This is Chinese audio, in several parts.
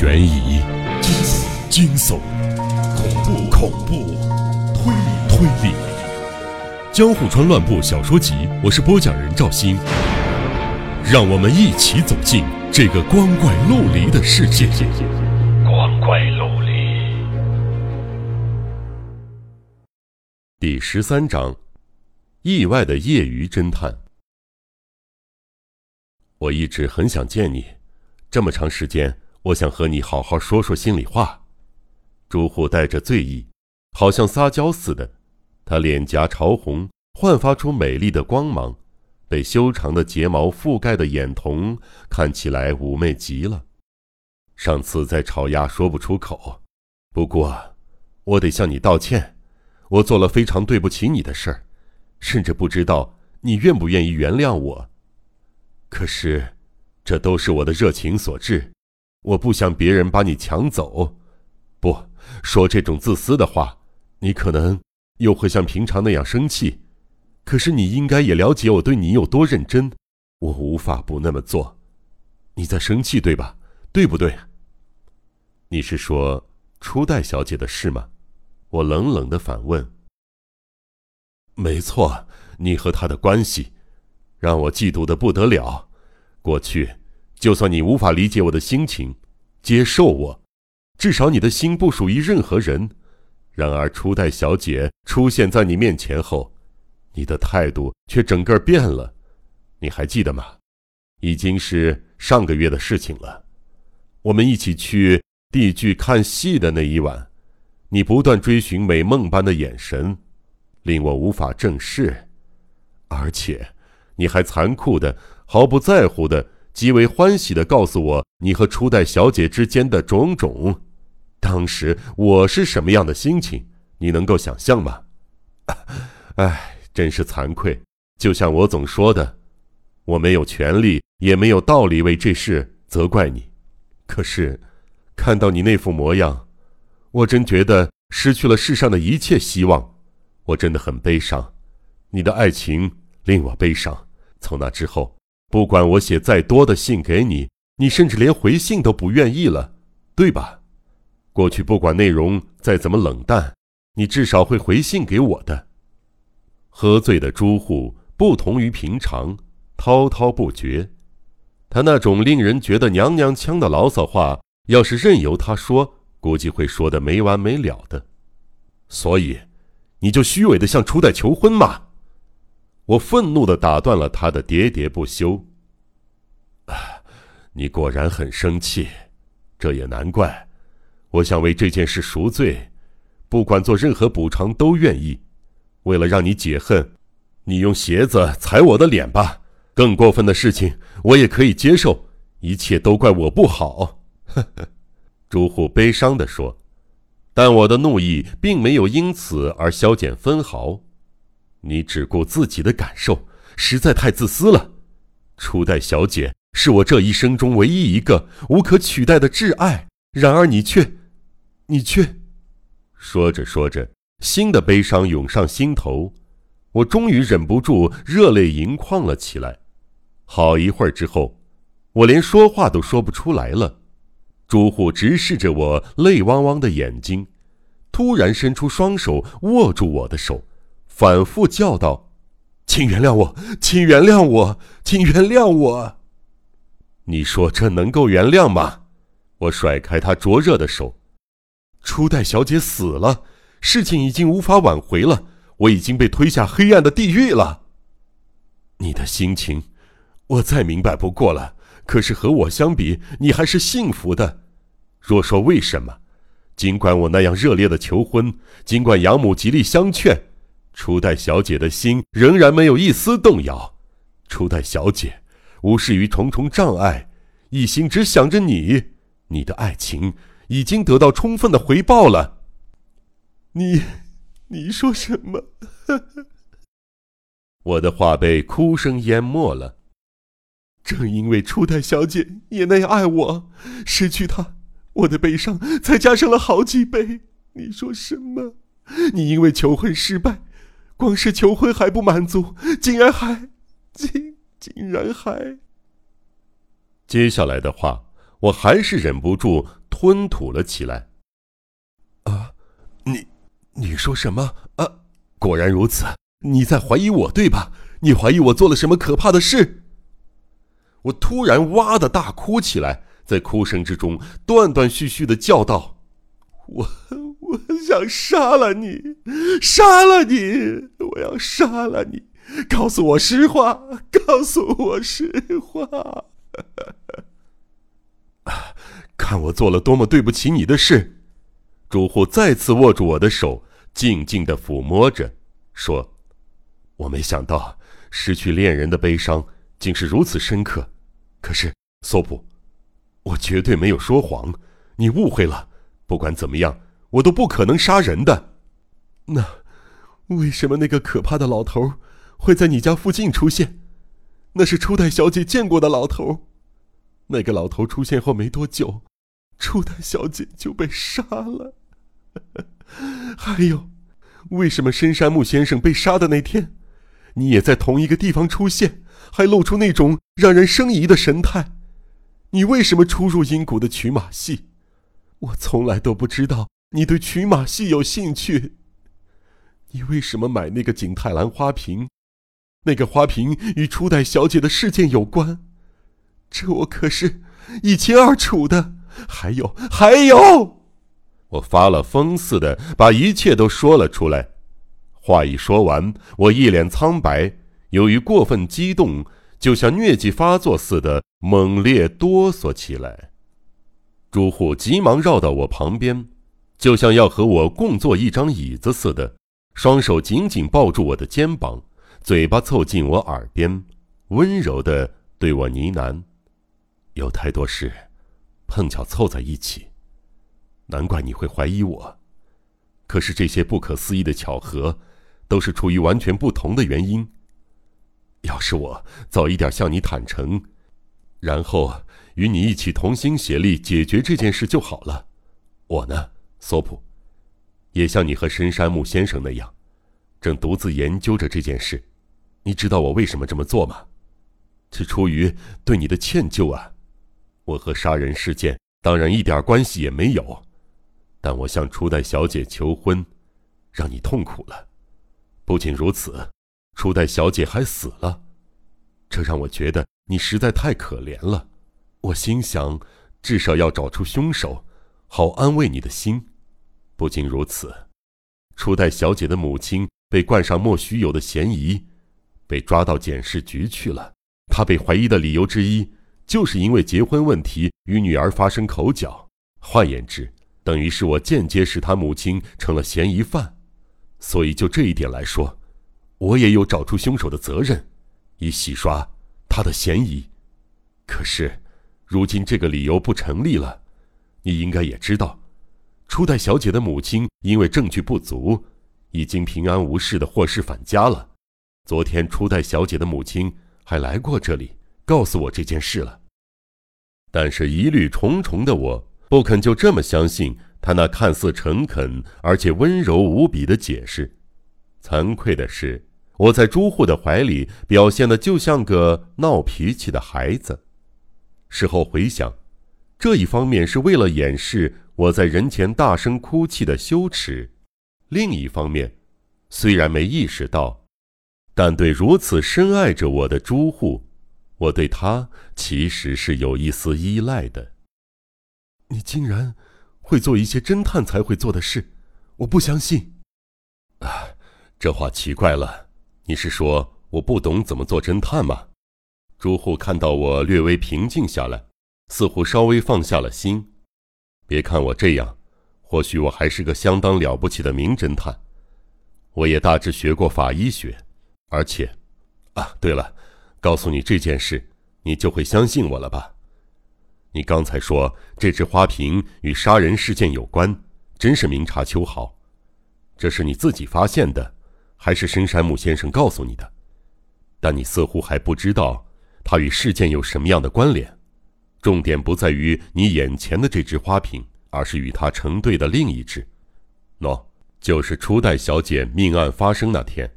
悬疑、惊悚、恐怖、恐怖、推理、推理，《江户川乱步小说集》，我是播讲人赵鑫，让我们一起走进这个光怪陆离的世界。光怪陆离。第十三章：意外的业余侦探。我一直很想见你，这么长时间。我想和你好好说说心里话。朱户带着醉意，好像撒娇似的。他脸颊潮红，焕发出美丽的光芒，被修长的睫毛覆盖的眼瞳看起来妩媚极了。上次在炒鸭说不出口，不过我得向你道歉，我做了非常对不起你的事儿，甚至不知道你愿不愿意原谅我。可是，这都是我的热情所致。我不想别人把你抢走，不说这种自私的话，你可能又会像平常那样生气。可是你应该也了解我对你有多认真，我无法不那么做。你在生气对吧？对不对？你是说初代小姐的事吗？我冷冷的反问。没错，你和她的关系，让我嫉妒的不得了。过去。就算你无法理解我的心情，接受我，至少你的心不属于任何人。然而初代小姐出现在你面前后，你的态度却整个变了。你还记得吗？已经是上个月的事情了。我们一起去地剧看戏的那一晚，你不断追寻美梦般的眼神，令我无法正视。而且，你还残酷的、毫不在乎的。极为欢喜的告诉我你和初代小姐之间的种种，当时我是什么样的心情？你能够想象吗？唉，真是惭愧。就像我总说的，我没有权利，也没有道理为这事责怪你。可是，看到你那副模样，我真觉得失去了世上的一切希望。我真的很悲伤，你的爱情令我悲伤。从那之后。不管我写再多的信给你，你甚至连回信都不愿意了，对吧？过去不管内容再怎么冷淡，你至少会回信给我的。喝醉的朱户不同于平常，滔滔不绝。他那种令人觉得娘娘腔的牢骚话，要是任由他说，估计会说的没完没了的。所以，你就虚伪的向初代求婚吗？我愤怒的打断了他的喋喋不休。啊，你果然很生气，这也难怪。我想为这件事赎罪，不管做任何补偿都愿意。为了让你解恨，你用鞋子踩我的脸吧。更过分的事情我也可以接受，一切都怪我不好。呵呵，朱户悲伤地说。但我的怒意并没有因此而消减分毫。你只顾自己的感受，实在太自私了。初代小姐是我这一生中唯一一个无可取代的挚爱，然而你却，你却……说着说着，新的悲伤涌上心头，我终于忍不住热泪盈眶了起来。好一会儿之后，我连说话都说不出来了。朱户直视着我泪汪汪的眼睛，突然伸出双手握住我的手。反复叫道：“请原谅我，请原谅我，请原谅我。”你说这能够原谅吗？我甩开他灼热的手。初代小姐死了，事情已经无法挽回了，我已经被推下黑暗的地狱了。你的心情，我再明白不过了。可是和我相比，你还是幸福的。若说为什么，尽管我那样热烈的求婚，尽管养母极力相劝。初代小姐的心仍然没有一丝动摇。初代小姐无视于重重障碍，一心只想着你。你的爱情已经得到充分的回报了。你，你说什么？我的话被哭声淹没了。正因为初代小姐也那样爱我，失去她，我的悲伤才加深了好几倍。你说什么？你因为求婚失败。光是求婚还不满足，竟然还，竟竟然还……接下来的话，我还是忍不住吞吐了起来。啊，你，你说什么？啊，果然如此，你在怀疑我对吧？你怀疑我做了什么可怕的事？我突然哇的大哭起来，在哭声之中断断续续的叫道：“我想杀了你，杀了你！我要杀了你！告诉我实话，告诉我实话！看我做了多么对不起你的事！”朱户再次握住我的手，静静的抚摸着，说：“我没想到失去恋人的悲伤竟是如此深刻。”可是，索普，我绝对没有说谎，你误会了。不管怎么样，我都不可能杀人的。那，为什么那个可怕的老头会在你家附近出现？那是初代小姐见过的老头。那个老头出现后没多久，初代小姐就被杀了。还有，为什么深山木先生被杀的那天，你也在同一个地方出现？还露出那种让人生疑的神态，你为什么出入阴谷的取马戏？我从来都不知道你对曲马戏有兴趣。你为什么买那个景泰蓝花瓶？那个花瓶与初代小姐的事件有关，这我可是一清二楚的。还有，还有，我发了疯似的把一切都说了出来。话一说完，我一脸苍白。由于过分激动，就像疟疾发作似的猛烈哆嗦起来。朱户急忙绕到我旁边，就像要和我共坐一张椅子似的，双手紧紧抱住我的肩膀，嘴巴凑近我耳边，温柔的对我呢喃：“有太多事，碰巧凑在一起，难怪你会怀疑我。可是这些不可思议的巧合，都是出于完全不同的原因。”要是我早一点向你坦诚，然后与你一起同心协力解决这件事就好了。我呢，索普，也像你和深山木先生那样，正独自研究着这件事。你知道我为什么这么做吗？是出于对你的歉疚啊。我和杀人事件当然一点关系也没有，但我向初代小姐求婚，让你痛苦了。不仅如此。初代小姐还死了，这让我觉得你实在太可怜了。我心想，至少要找出凶手，好安慰你的心。不仅如此，初代小姐的母亲被冠上莫须有的嫌疑，被抓到检视局去了。她被怀疑的理由之一，就是因为结婚问题与女儿发生口角。换言之，等于是我间接使她母亲成了嫌疑犯。所以就这一点来说。我也有找出凶手的责任，以洗刷他的嫌疑。可是，如今这个理由不成立了。你应该也知道，初代小姐的母亲因为证据不足，已经平安无事的获释返家了。昨天，初代小姐的母亲还来过这里，告诉我这件事了。但是疑虑重重的我，不肯就这么相信她那看似诚恳而且温柔无比的解释。惭愧的是。我在朱户的怀里表现的就像个闹脾气的孩子。事后回想，这一方面是为了掩饰我在人前大声哭泣的羞耻；另一方面，虽然没意识到，但对如此深爱着我的朱户，我对他其实是有一丝依赖的。你竟然会做一些侦探才会做的事，我不相信。啊，这话奇怪了。你是说我不懂怎么做侦探吗？朱户看到我略微平静下来，似乎稍微放下了心。别看我这样，或许我还是个相当了不起的名侦探。我也大致学过法医学，而且，啊，对了，告诉你这件事，你就会相信我了吧？你刚才说这只花瓶与杀人事件有关，真是明察秋毫。这是你自己发现的。还是深山木先生告诉你的，但你似乎还不知道它与事件有什么样的关联。重点不在于你眼前的这只花瓶，而是与它成对的另一只。喏，就是初代小姐命案发生那天，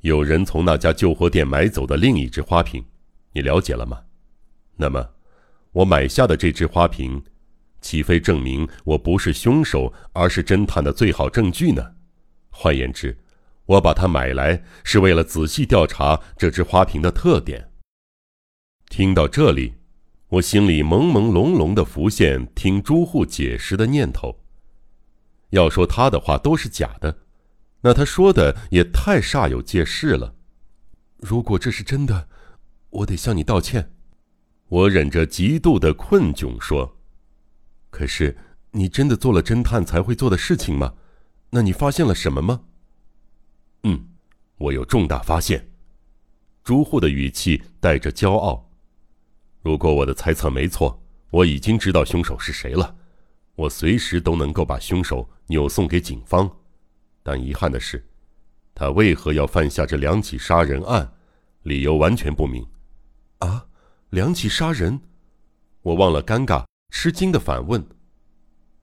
有人从那家旧货店买走的另一只花瓶。你了解了吗？那么，我买下的这只花瓶，岂非证明我不是凶手，而是侦探的最好证据呢？换言之，我把它买来是为了仔细调查这只花瓶的特点。听到这里，我心里朦朦胧胧的浮现听朱户解释的念头。要说他的话都是假的，那他说的也太煞有介事了。如果这是真的，我得向你道歉。我忍着极度的困窘说：“可是，你真的做了侦探才会做的事情吗？那你发现了什么吗？”“嗯，我有重大发现。”朱户的语气带着骄傲。“如果我的猜测没错，我已经知道凶手是谁了。我随时都能够把凶手扭送给警方。但遗憾的是，他为何要犯下这两起杀人案？理由完全不明。”“啊？”两起杀人，我忘了尴尬，吃惊的反问：“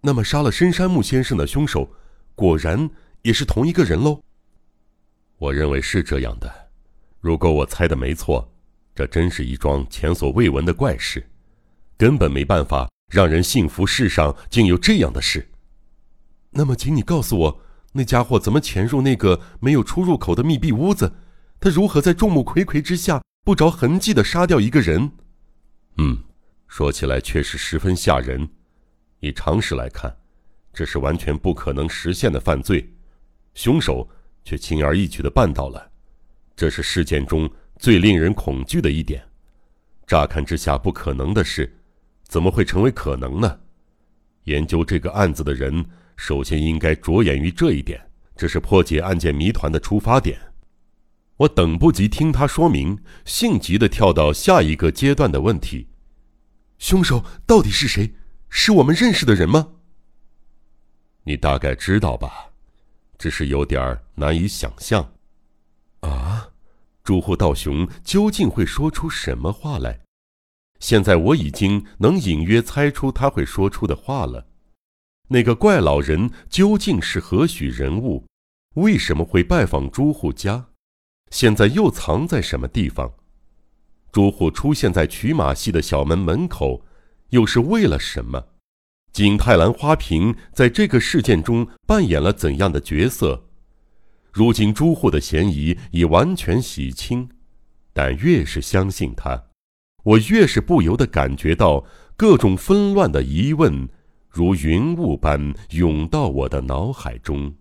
那么杀了深山木先生的凶手，果然也是同一个人喽？”我认为是这样的。如果我猜的没错，这真是一桩前所未闻的怪事，根本没办法让人信服世上竟有这样的事。那么，请你告诉我，那家伙怎么潜入那个没有出入口的密闭屋子？他如何在众目睽睽之下？不着痕迹的杀掉一个人，嗯，说起来确实十分吓人。以常识来看，这是完全不可能实现的犯罪，凶手却轻而易举的办到了，这是事件中最令人恐惧的一点。乍看之下不可能的事，怎么会成为可能呢？研究这个案子的人，首先应该着眼于这一点，这是破解案件谜团的出发点。我等不及听他说明，性急的跳到下一个阶段的问题：凶手到底是谁？是我们认识的人吗？你大概知道吧，只是有点难以想象。朱户道雄究竟会说出什么话来？现在我已经能隐约猜出他会说出的话了。那个怪老人究竟是何许人物？为什么会拜访朱户家？现在又藏在什么地方？朱户出现在取马戏的小门门口，又是为了什么？景泰蓝花瓶在这个事件中扮演了怎样的角色？如今朱户的嫌疑已完全洗清，但越是相信他，我越是不由得感觉到各种纷乱的疑问如云雾般涌到我的脑海中。